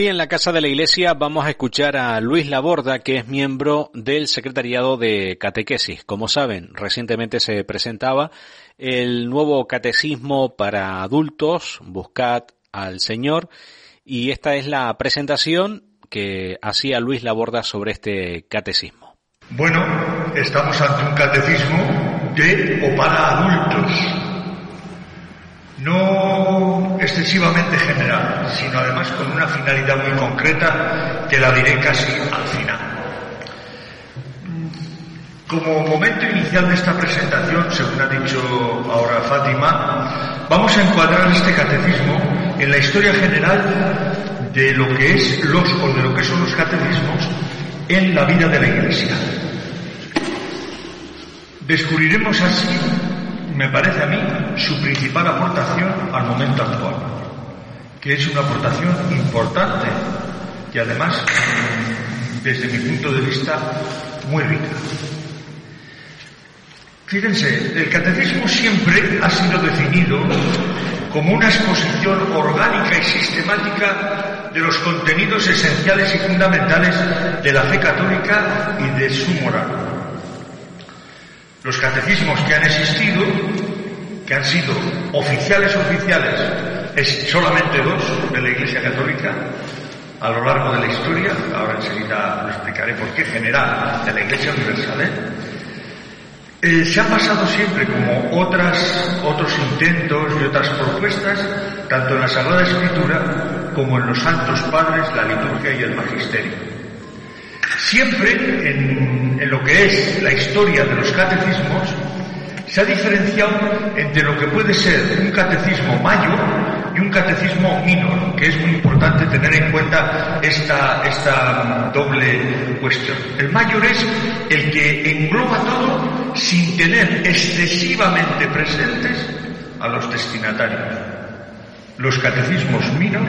Hoy en la Casa de la Iglesia vamos a escuchar a Luis Laborda, que es miembro del Secretariado de Catequesis. Como saben, recientemente se presentaba el nuevo catecismo para adultos, Buscad al Señor, y esta es la presentación que hacía Luis Laborda sobre este catecismo. Bueno, estamos ante un catecismo de o para adultos excesivamente general, sino además con una finalidad muy concreta que la diré casi al final. Como momento inicial de esta presentación, según ha dicho ahora Fátima, vamos a encuadrar este catecismo en la historia general de lo que es los o de lo que son los catecismos en la vida de la Iglesia. Descubriremos así me parece a mí, su principal aportación al momento actual, que es una aportación importante y además, desde mi punto de vista, muy rica. Fíjense, el catecismo siempre ha sido definido como una exposición orgánica y sistemática de los contenidos esenciales y fundamentales de la fe católica y de su moral. Los catecismos que han existido, que han sido oficiales oficiales, es solamente dos de la Iglesia Católica a lo largo de la historia, ahora enseguida lo explicaré por qué, general de la Iglesia Universal, ¿eh? Eh, se han basado siempre como otras, otros intentos y otras propuestas, tanto en la Sagrada Escritura como en los Santos Padres, la liturgia y el Magisterio. Siempre en, lo que es la historia de los catecismos se ha diferenciado entre lo que puede ser un catecismo mayor y un catecismo minor, que es muy importante tener en cuenta esta, esta doble cuestión. El mayor es el que engloba todo sin tener excesivamente presentes a los destinatarios. Los catecismos minor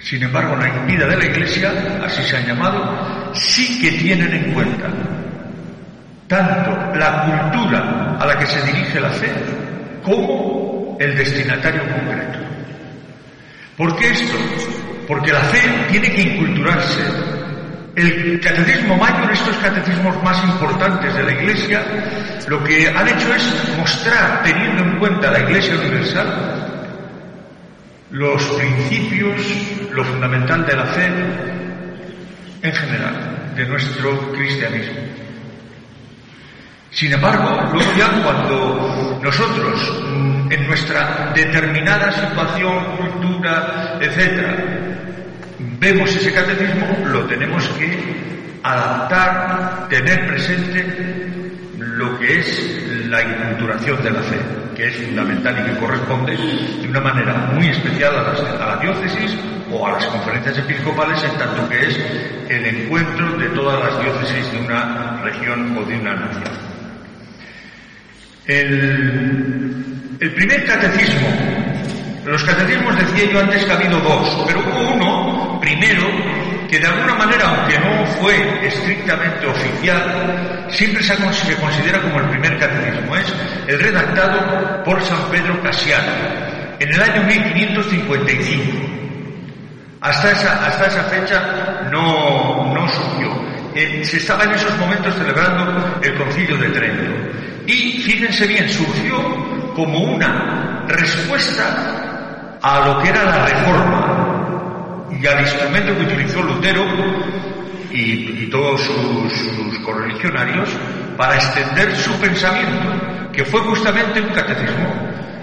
sin embargo, la vida de la Iglesia, así se han llamado, sí que tienen en cuenta tanto la cultura a la que se dirige la fe como el destinatario concreto. ¿Por qué esto? Porque la fe tiene que inculturarse. El catecismo mayor, estos catecismos más importantes de la Iglesia, lo que han hecho es mostrar, teniendo en cuenta la Iglesia universal, los principios, lo fundamental de la fe en general, de nuestro cristianismo. Sin embargo, luego ya cuando nosotros, mm, en nuestra determinada situación, cultura, etcétera, vemos ese catecismo, lo tenemos que adaptar, tener presente lo que es la inculturación de la fe, que es fundamental y que corresponde de una manera muy especial a, la diócesis o a las conferencias episcopales, en tanto que es el encuentro de todas las diócesis de una región o de una nación. El, primer catecismo, los catecismos decía yo antes que ha habido dos, pero hubo uno primero que de alguna manera, aunque no fue estrictamente oficial, siempre se considera como el primer catecismo. El redactado por San Pedro Casiano en el año 1555. Hasta esa, hasta esa fecha no, no surgió. Eh, se estaba en esos momentos celebrando el concilio de Trento. Y fíjense bien, surgió como una respuesta a lo que era la reforma y al instrumento que utilizó Lutero y, todos sus, correligionarios para extender su pensamiento, que fue justamente un catecismo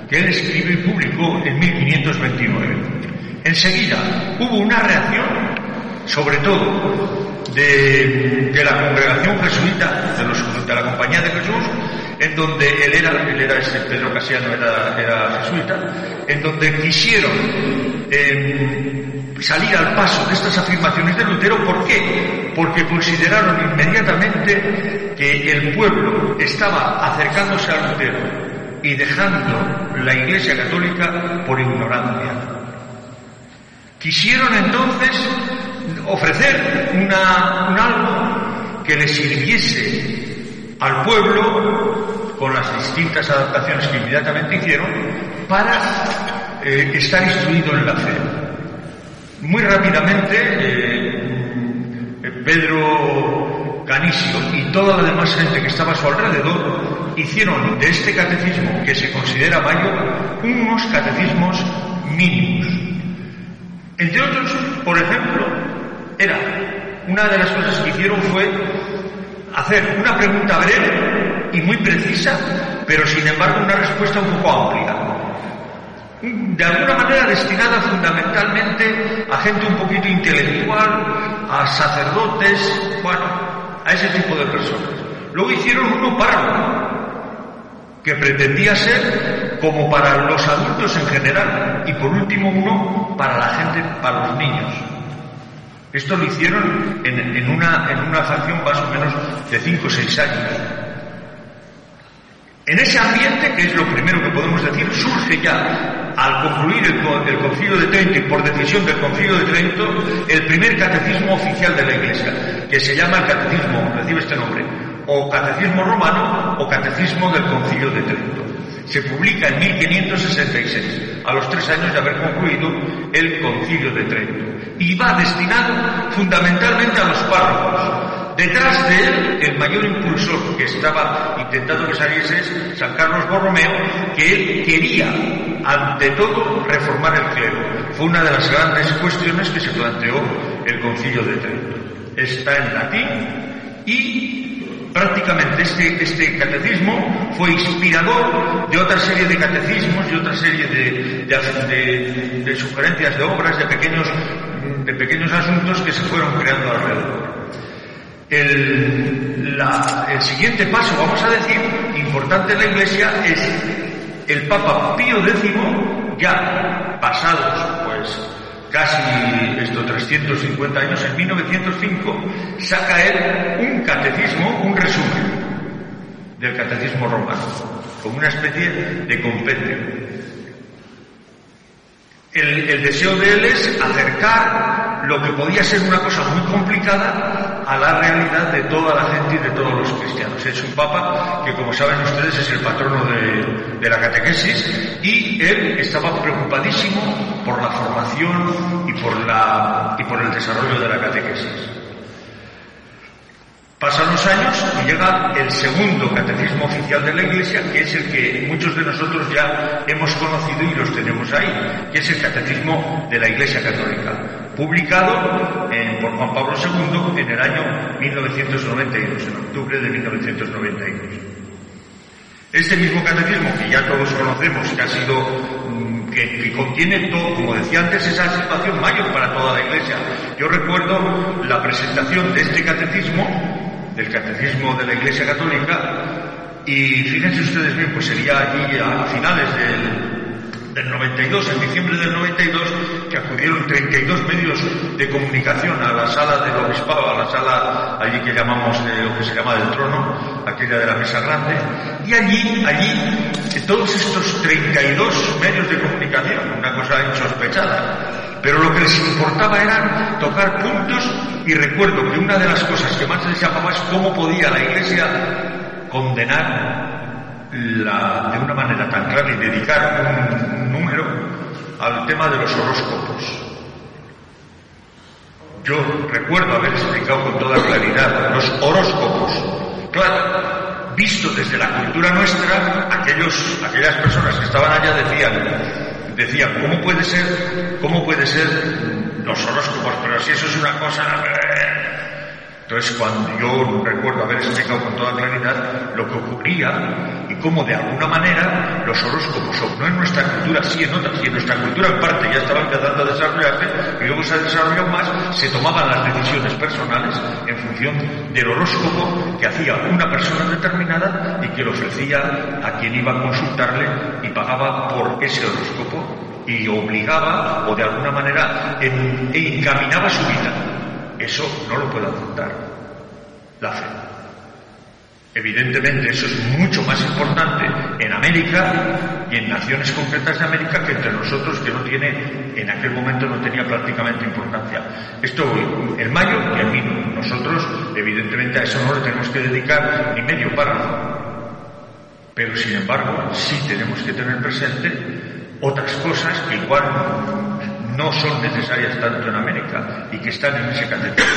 que él escribió y publicó en 1529. Enseguida hubo una reacción, sobre todo de, la congregación jesuita, de, la Compañía de Jesús, en donde él era, él era ese Pedro Casiano, era, era jesuita, en donde quisieron em, salir al paso de estas afirmaciones de Lutero. ¿Por qué? Porque consideraron inmediatamente que el pueblo estaba acercándose a Lutero y dejando la Iglesia Católica por ignorancia. Quisieron entonces ofrecer una, un algo que les sirviese al pueblo con las distintas adaptaciones que inmediatamente hicieron para eh, estar instruido en la fe. Muy rápidamente, eh, Pedro Canisio y toda la demás gente que estaba a su alrededor hicieron de este catecismo, que se considera mayor, unos catecismos mínimos. Entre otros, por ejemplo, era una de las cosas que hicieron fue hacer una pregunta breve y muy precisa, pero sin embargo una respuesta un poco amplia. De alguna manera destinada fundamentalmente a gente un poquito intelectual, a sacerdotes, bueno, a ese tipo de personas. Luego hicieron uno para que pretendía ser como para los adultos en general, y por último uno para la gente, para los niños. Esto lo hicieron en, una, en una facción más o menos de 5 o 6 años. En ese ambiente, que es lo primero que podemos decir, surge ya, al concluir el, Concilio de Trento y por decisión del Concilio de Trento, el primer catecismo oficial de la Iglesia, que se llama el catecismo, recibe este nombre, o catecismo romano o catecismo del Concilio de Trento. Se publica en 1566, a los tres años de haber concluido el Concilio de Trento y va destinado fundamentalmente a los párrocos. Detrás de él, el mayor impulsor que estaba intentando que saliese es San Carlos Borromeo, que él quería, ante todo, reformar el clero. Fue una de las grandes cuestiones que se planteó el Concilio de Trento. Está en latín y prácticamente este, este catecismo fue inspirador de otra serie de catecismos y otra serie de, de, sugerencias de obras, de pequeños, de pequeños asuntos que se fueron creando alrededor. El, siguiente paso, vamos a decir, importante en la Iglesia es el Papa Pío X, ya pasados pues casi estos 350 años, en 1905, saca él un catecismo, un resumen del catecismo romano, como una especie de compendio. El, deseo de él es acercar lo que podía ser una cosa muy complicada a la realidad de toda la gente y de todos los cristianos. Es un papa que, como saben ustedes, es el patrono de, la catequesis y él estaba preocupadísimo por la formación y por el desarrollo de la catequesis. Pasan los años y llega el segundo catecismo oficial de la Iglesia, que es el que muchos de nosotros ya hemos conocido y los tenemos ahí, que es el catecismo de la Iglesia Católica, publicado por Juan Pablo II en el año 1992, en octubre de 1992. Este mismo catecismo, que ya todos conocemos, que ha sido mm, que, contiene todo, como decía antes, esa situación mayor para toda la Iglesia. Yo recuerdo la presentación de este catecismo del Catecismo de la Iglesia Católica y fíjense ustedes bien, pues sería allí a finales del, del 92, en diciembre del 92, que acudieron 32 medios de comunicación a la sala del obispado, a la sala allí que llamamos, eh, lo que se llama del trono, aquella de la mesa grande, y allí, allí, todos estos 32 medios de comunicación, una cosa insospechada, pero lo que les importaba era tocar puntos y recuerdo que una de las cosas que más les llamaba es cómo podía la Iglesia condenar de una manera tan clara y dedicar un, número al tema de los horóscopos. Yo recuerdo haber explicado con toda claridad los horóscopos. Claro, visto desde la cultura nuestra, aquellos, aquellas personas que estaban allá decían, decía, ¿cómo puede ser, cómo puede ser los horóscopos? Pero si eso es una cosa... Entonces, cuando yo recuerdo haber explicado con toda claridad lo que ocurría cómo de alguna manera los horóscopos, no en nuestra cultura, sí en otras, y en nuestra cultura en parte ya estaba empezando a desarrollarse, y luego se ha desarrollado más, se tomaban las decisiones personales en función del horóscopo que hacía una persona determinada y que le ofrecía a quien iba a consultarle y pagaba por ese horóscopo y obligaba o de alguna manera e encaminaba su vida eso no lo puede aceptar la fe. Evidentemente eso es mucho más importante en América y en naciones concretas de América que entre nosotros que no tiene, en aquel momento no tenía prácticamente importancia. Esto, el mayo y el vino. Nosotros, evidentemente, a eso no le tenemos que dedicar ni medio párrafo. Pero sin embargo, sí tenemos que tener presente otras cosas que igual no son necesarias tanto en América y que están en ese catecismo.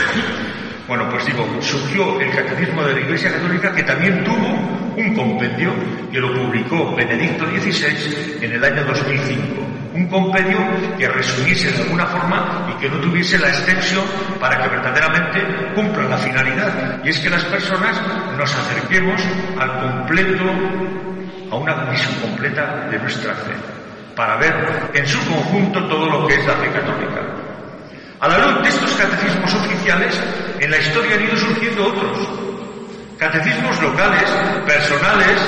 Bueno, pues digo, surgió el catecismo de la Iglesia Católica que también tuvo un compendio que lo publicó Benedicto XVI en el año 2005 un compendio que resumiese de alguna forma y que no tuviese la extensión para que verdaderamente cumpla la finalidad. Y es que las personas nos acerquemos al completo, a una visión completa de nuestra fe, para ver en su conjunto todo lo que es la fe católica. A la luz de estos catecismos oficiales, en la historia han ido surgiendo otros. Catecismos locales, personales,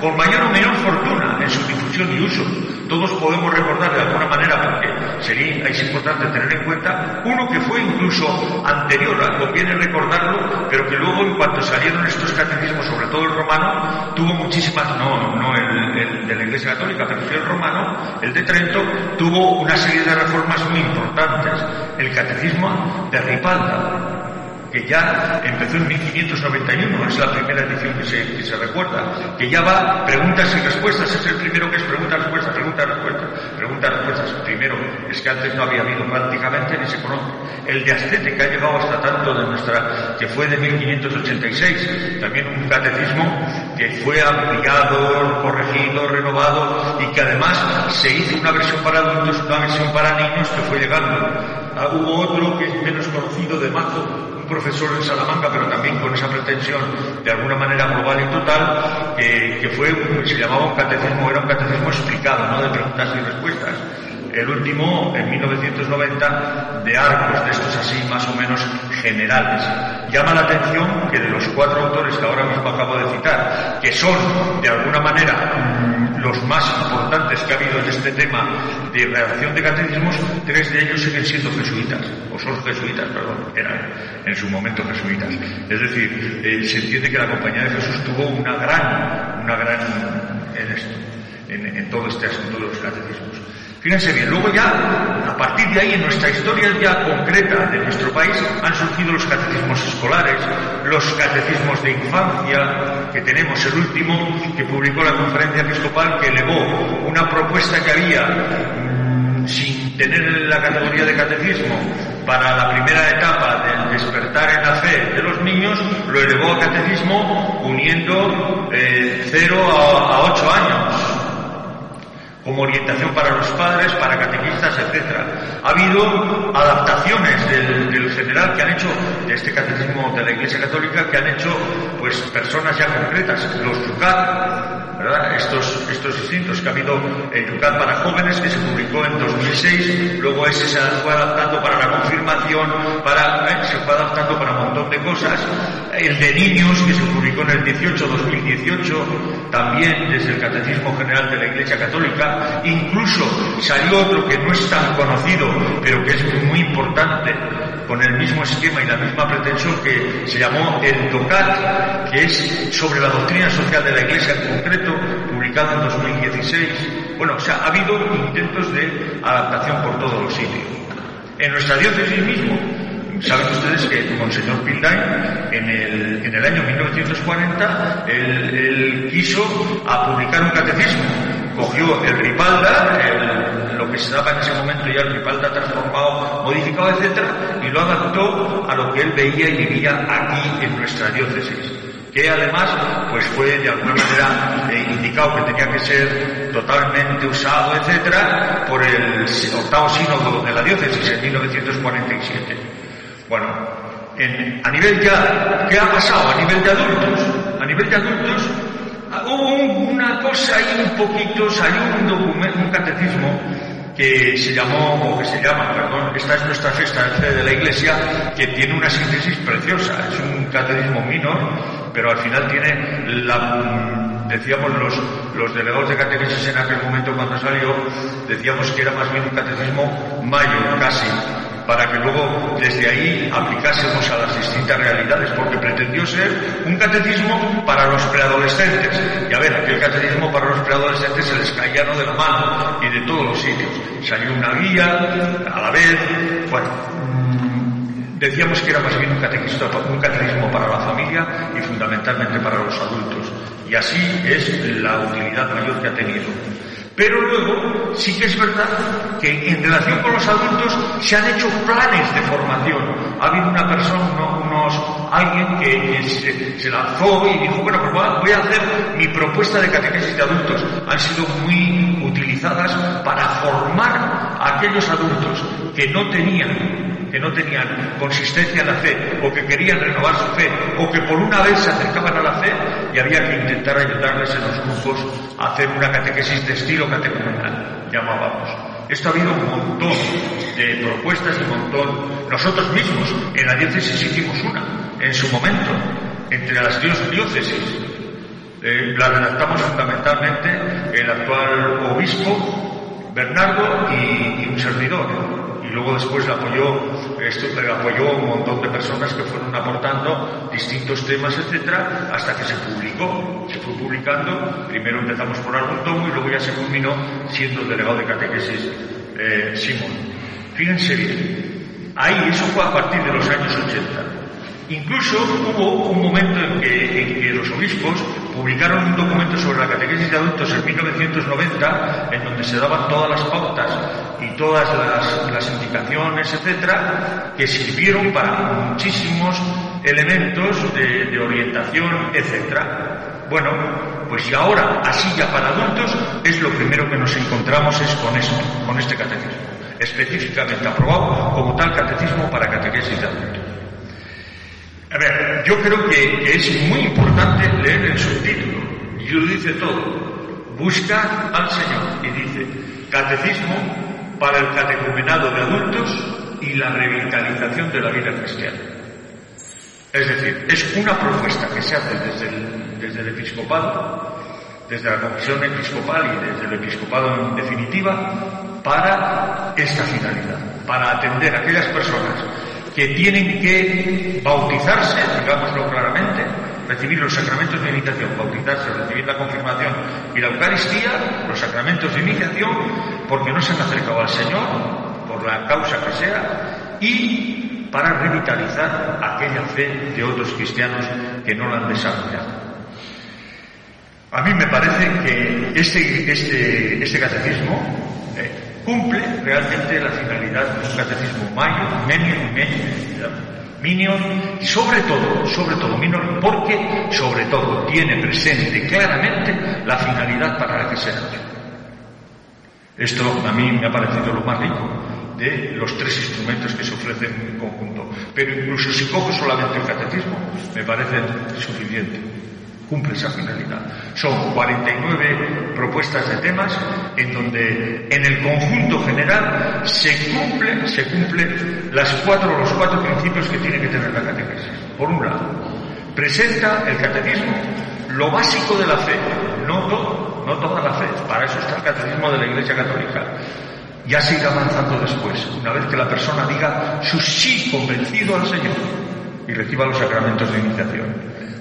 con mayor o menor fortuna en su difusión y uso, todos podemos recordar de alguna manera, porque sería, es importante tener en cuenta, uno que fue incluso anterior, conviene recordarlo, pero que luego en cuanto salieron estos catecismos, sobre todo el romano, tuvo muchísimas, no, no el, de la Iglesia Católica, pero el romano, el de Trento, tuvo una serie de reformas muy importantes. El catecismo de Ripalda, que ya empezó en 1591, es la primera edición que se, recuerda, que ya va preguntas y respuestas, es el primero que es preguntas, respuestas, preguntas, respuestas, preguntas, respuestas. Primero, es que antes no había habido prácticamente ni se conoce. El de Ascete, que ha llegado hasta tanto de nuestra, que fue de 1586, también un catecismo que fue ampliado, corregido, renovado y que además se hizo una versión para adultos, una versión para niños que fue llegando. Ah, hubo otro que es menos conocido de Mazo, profesor en Salamanca, pero también con esa pretensión de alguna manera global y total, que, fue, se llamaba un catecismo, era un catecismo explicado, ¿no? De preguntas y respuestas. El último, en 1990, de arcos de estos así más o menos generales. Llama la atención que de los cuatro autores que ahora mismo acabo de citar, que son de alguna manera los más importantes que ha habido en este tema de redacción de catecismos, tres de ellos siguen siendo jesuitas, o son jesuitas, perdón, eran en su momento jesuitas. Es decir, eh, se entiende que la Compañía de Jesús tuvo una gran, una gran en esto, en todo este asunto de los catecismos. Fíjense bien, luego ya, a partir de ahí, en nuestra historia ya concreta de nuestro país, han surgido los catecismos escolares, los catecismos de infancia, que tenemos el último que publicó la conferencia episcopal, que elevó una propuesta que había mm, sin tener la categoría de catecismo para la primera etapa del despertar en la fe de los niños, lo elevó a catecismo uniendo eh, 0 a, a 8 años como orientación para los padres, para catequistas, etc. Ha habido adaptaciones del, general que han hecho, de este catecismo de la Iglesia Católica, que han hecho pues personas ya concretas, los Yucat, ¿verdad? Estos, estos distintos, que ha habido el Yucat para jóvenes, que se publicó en 2006, luego ese se fue adaptando para la confirmación, para, ¿eh? se fue adaptando para un montón de cosas, el de niños, que se publicó en el 18, 2018, también desde el Catecismo General de la Iglesia Católica, Incluso salió otro que no es tan conocido, pero que es muy importante, con el mismo esquema y la misma pretensión que se llamó el DOCAT, que es sobre la doctrina social de la Iglesia en concreto, publicado en 2016. Bueno, o sea, ha habido intentos de adaptación por todos los sitios. En nuestra diócesis mismo, Saben ustedes que Monseñor Pildain en el, en el año 1940 él, quiso publicar un catecismo. Cogió el Ripalda, lo que se daba en ese momento ya el Ripalda transformado, modificado, etc., y lo adaptó a lo que él veía y vivía aquí en nuestra diócesis que además pues fue de alguna manera eh, indicado que tenía que ser totalmente usado, etcétera, por el octavo sínodo de la diócesis en 1947. Bueno, a nivel ya, ¿qué ha pasado? A nivel de adultos, a nivel de adultos, hubo una cosa ahí un poquito, salió un documento, un catecismo que se llamó, o que se llama, perdón, esta es nuestra fiesta de fe de la Iglesia, que tiene una síntesis preciosa, es un catecismo menor, pero al final tiene la, decíamos los, los delegados de catequesis en aquel momento cuando salió, decíamos que era más bien un catecismo mayor casi, para que luego desde ahí aplicásemos a las distintas realidades, porque pretendió ser un catecismo para los preadolescentes. Y a ver, aquel catecismo para los preadolescentes se les caía de la mano y de todos los sitios. Salió una guía, a la vez, bueno, mm, decíamos que era más bien un catecismo, un catecismo para la familia y fundamentalmente para los adultos. Y así es la utilidad mayor que ha tenido. Pero luego sí que es verdad que en relación con los adultos se han hecho planes de formación. Ha habido una persona, unos, alguien que, se, lanzó y dijo, bueno, pues voy a hacer mi propuesta de catequesis de adultos. Han sido muy utilizadas para formar a aquellos adultos que no tenían que no tenían consistencia en la fe o que querían renovar su fe o que por una vez se acercaban a la fe y había que intentar ayudarles en los grupos a hacer una catequesis de estilo catecumenal, llamábamos. Esto ha habido un montón de propuestas un montón. Nosotros mismos en la diócesis hicimos una, en su momento, entre las diócesis. Eh, la redactamos fundamentalmente el actual obispo Bernardo y un servidor y luego después le apoyó, esto le apoyó un montón de personas que fueron aportando distintos temas, etcétera, hasta que se publicó. Se fue publicando, primero empezamos por algún tomo y luego ya se culminó siendo el delegado de catequesis eh, Simón. Fíjense bien, ahí eso fue a partir de los años 80. Incluso hubo un momento en que, los obispos publicaron un documento sobre la catequesis de adultos en 1990, en donde se daban todas las pautas y todas las, indicaciones, etcétera, que sirvieron para muchísimos elementos de, orientación, etcétera. Bueno, pues y ahora, así ya para adultos, es lo primero que nos encontramos es con esto, con este catecismo, específicamente aprobado como tal catecismo para catequesis de adultos. A ver, yo creo que, es muy importante leer el subtítulo, y lo dice todo. Busca al Señor, y dice, Catecismo para el catecumenado de adultos y la revitalización de la vida cristiana. Es decir, es una propuesta que se hace desde el, desde el episcopado, desde la Comisión Episcopal y desde el episcopado en definitiva, para esta finalidad, para atender a aquellas personas que tienen que bautizarse, digámoslo claramente, recibir los sacramentos de iniciación, bautizarse, recibir la confirmación y la Eucaristía, los sacramentos de iniciación, porque no se han acercado al Señor, por la causa que sea, y para revitalizar aquella fe de otros cristianos que no la han desarrollado. A mí me parece que este, este, este catecismo cumple realmente la finalidad de un catecismo mayo, menio, minor, y sobre todo, sobre todo minor, porque sobre todo tiene presente claramente la finalidad para la que se ha hecho. Esto a mí me ha parecido lo más rico de los tres instrumentos que se ofrecen en conjunto. Pero incluso si cojo solamente el catecismo, me parece suficiente cumple esa finalidad. Son 49 propuestas de temas en donde en el conjunto general se cumple, se cumple las cuatro, los cuatro principios que tiene que tener la catequesis. Por un lado, presenta el catecismo lo básico de la fe, no todo, no toda la fe, para eso está el catecismo de la Iglesia Católica. Ya se avanzando después, una vez que la persona diga su sí convencido al Señor y reciba los sacramentos de iniciación.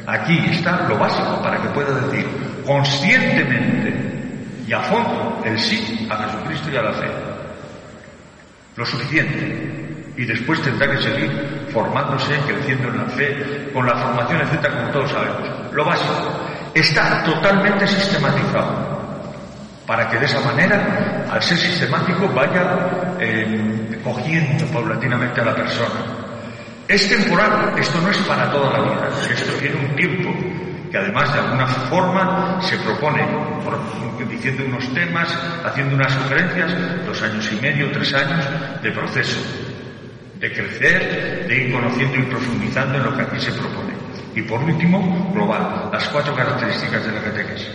Aquí está lo básico para que pueda decir conscientemente y a fondo el sí a Jesucristo y a la fe. Lo suficiente. Y después tendrá que seguir formándose, creciendo en la fe, con la formación, etcétera, como todos sabemos. Lo básico. Está totalmente sistematizado. Para que de esa manera, al ser sistemático, vaya eh, cogiendo paulatinamente a la persona es temporal, esto no es para toda la vida, esto tiene un tiempo que además de alguna forma se propone diciendo unos temas, haciendo unas sugerencias, dos años y medio, tres años de proceso, de crecer, de ir conociendo y profundizando en lo que aquí se propone. Y por último, global, las cuatro características de la catequesis.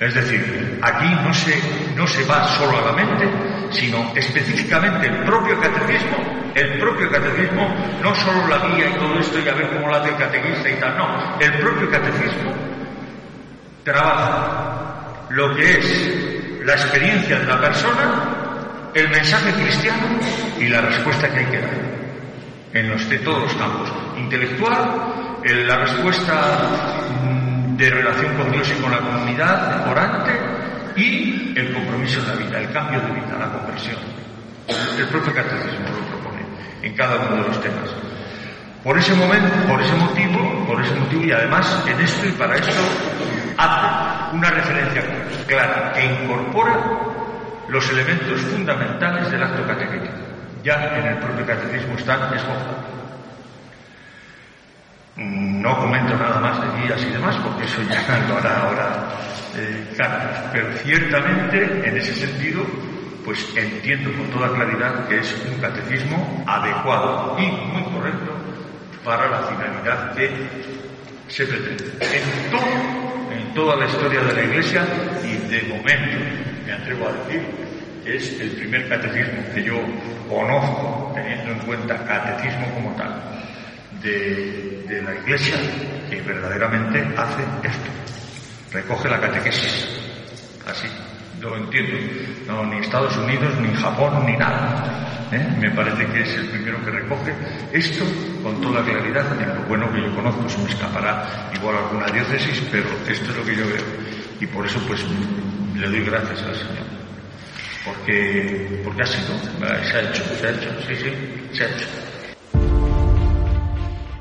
Es decir, aquí no se, no se va solo a la mente, sino específicamente el propio catecismo, el propio catecismo, no solo la guía y todo esto y a ver cómo lo hace el catequista y tal, no, el propio catecismo trabaja lo que es la experiencia de la persona, el mensaje cristiano y la respuesta que hay que dar en los todos los campos, intelectual, la respuesta mm, de relación con Dios y con la comunidad, orante, y el compromiso de la vida, el cambio de vida, la conversión. El propio catecismo en cada uno de los temas. Por ese momento, por ese motivo, por ese motivo y además en esto y para esto hace una referencia clara que incorpora los elementos fundamentales del acto catequético. Ya en el propio catecismo están esbozados. No comento nada más de guías y demás, porque eso ya lo hará ahora eh, Carlos. Pero ciertamente, en ese sentido, pues entiendo con toda claridad que es un catecismo adecuado y muy correcto para la finalidad que se pretende. En todo, en toda la historia de la Iglesia y de momento, me atrevo a decir, es el primer catecismo que yo conozco, teniendo en cuenta catecismo como tal, de, de la Iglesia que verdaderamente hace esto. Recoge la catequesis. Así lo entiendo. No, ni Estados Unidos, ni Japón, ni nada. ¿eh? Me parece que es el primero que recoge esto con toda claridad. En lo bueno que yo conozco, se me escapará igual alguna diócesis, pero esto es lo que yo veo. Y por eso, pues, le doy gracias al Señor. Porque, porque ha sido, se ha hecho, se ha hecho, sí, sí, se ha hecho.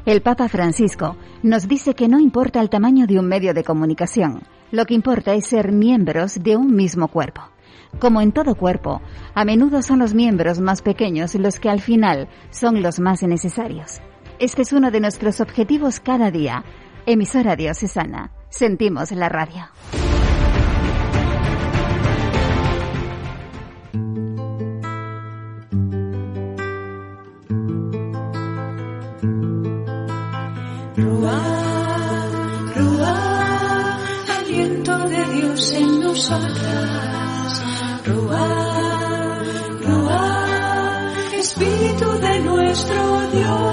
El Papa Francisco nos dice que no importa el tamaño de un medio de comunicación, lo que importa es ser miembros de un mismo cuerpo. Como en todo cuerpo, a menudo son los miembros más pequeños los que al final son los más necesarios. Este es uno de nuestros objetivos cada día. Emisora diocesana. Sentimos la radio. Nosotras. Ruah, Ruah, Espíritu de nuestro Dios.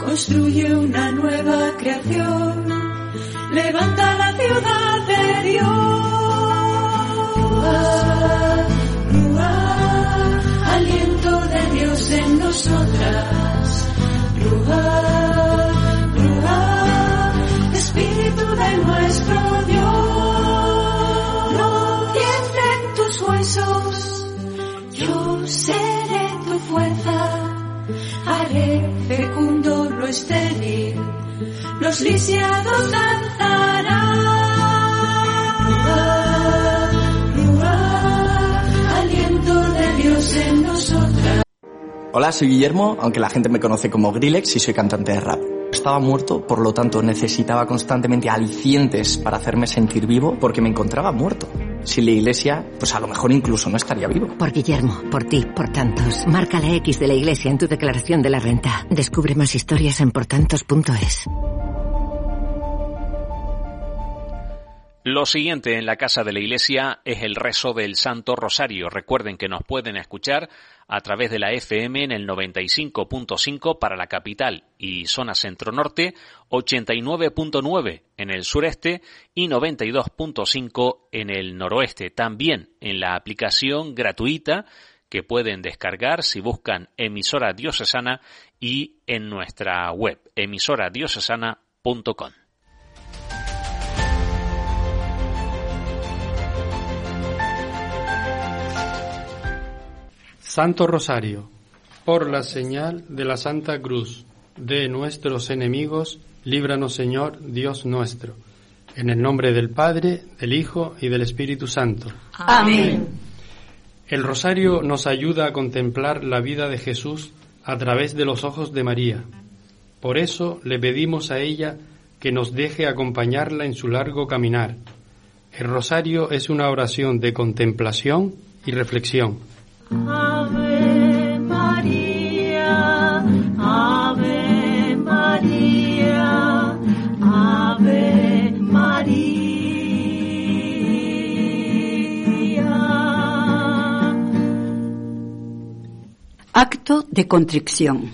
Construye una nueva creación, levanta la ciudad de Dios. Aliento de Dios en nosotras. Estéril, los lisiados danzarán. Aliento de Dios en nosotras. Hola, soy Guillermo, aunque la gente me conoce como Grillex y soy cantante de rap. Estaba muerto, por lo tanto necesitaba constantemente alicientes para hacerme sentir vivo porque me encontraba muerto. Sin la iglesia, pues a lo mejor incluso no estaría vivo. Por Guillermo, por ti, por tantos. Marca la X de la iglesia en tu declaración de la renta. Descubre más historias en portantos.es. Lo siguiente en la casa de la iglesia es el rezo del Santo Rosario. Recuerden que nos pueden escuchar a través de la FM en el 95.5 para la capital y zona centro-norte, 89.9 en el sureste y 92.5 en el noroeste. También en la aplicación gratuita que pueden descargar si buscan emisora diocesana y en nuestra web emisoradiocesana.com. Santo Rosario, por la señal de la Santa Cruz de nuestros enemigos, líbranos Señor Dios nuestro. En el nombre del Padre, del Hijo y del Espíritu Santo. Amén. El rosario nos ayuda a contemplar la vida de Jesús a través de los ojos de María. Por eso le pedimos a ella que nos deje acompañarla en su largo caminar. El rosario es una oración de contemplación y reflexión. Ave María, Ave María, Ave María. Acto de contrición.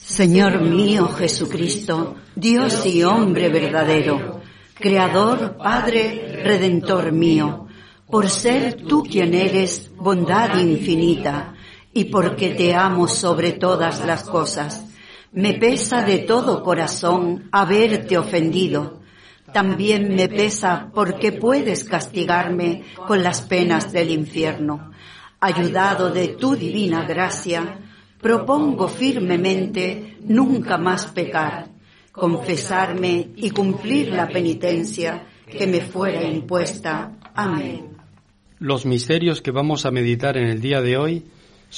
Señor mío Jesucristo, Dios y hombre verdadero, Creador, Padre, Redentor mío, por ser tú quien eres bondad infinita y porque te amo sobre todas las cosas, Me pesa de todo corazón haberte ofendido. También me pesa porque puedes castigarme con las penas del infierno. Ayudado de tu divina gracia, propongo firmemente nunca más pecar, confesarme y cumplir la penitencia que me fuera impuesta. Amén. Los misterios que vamos a meditar en el día de hoy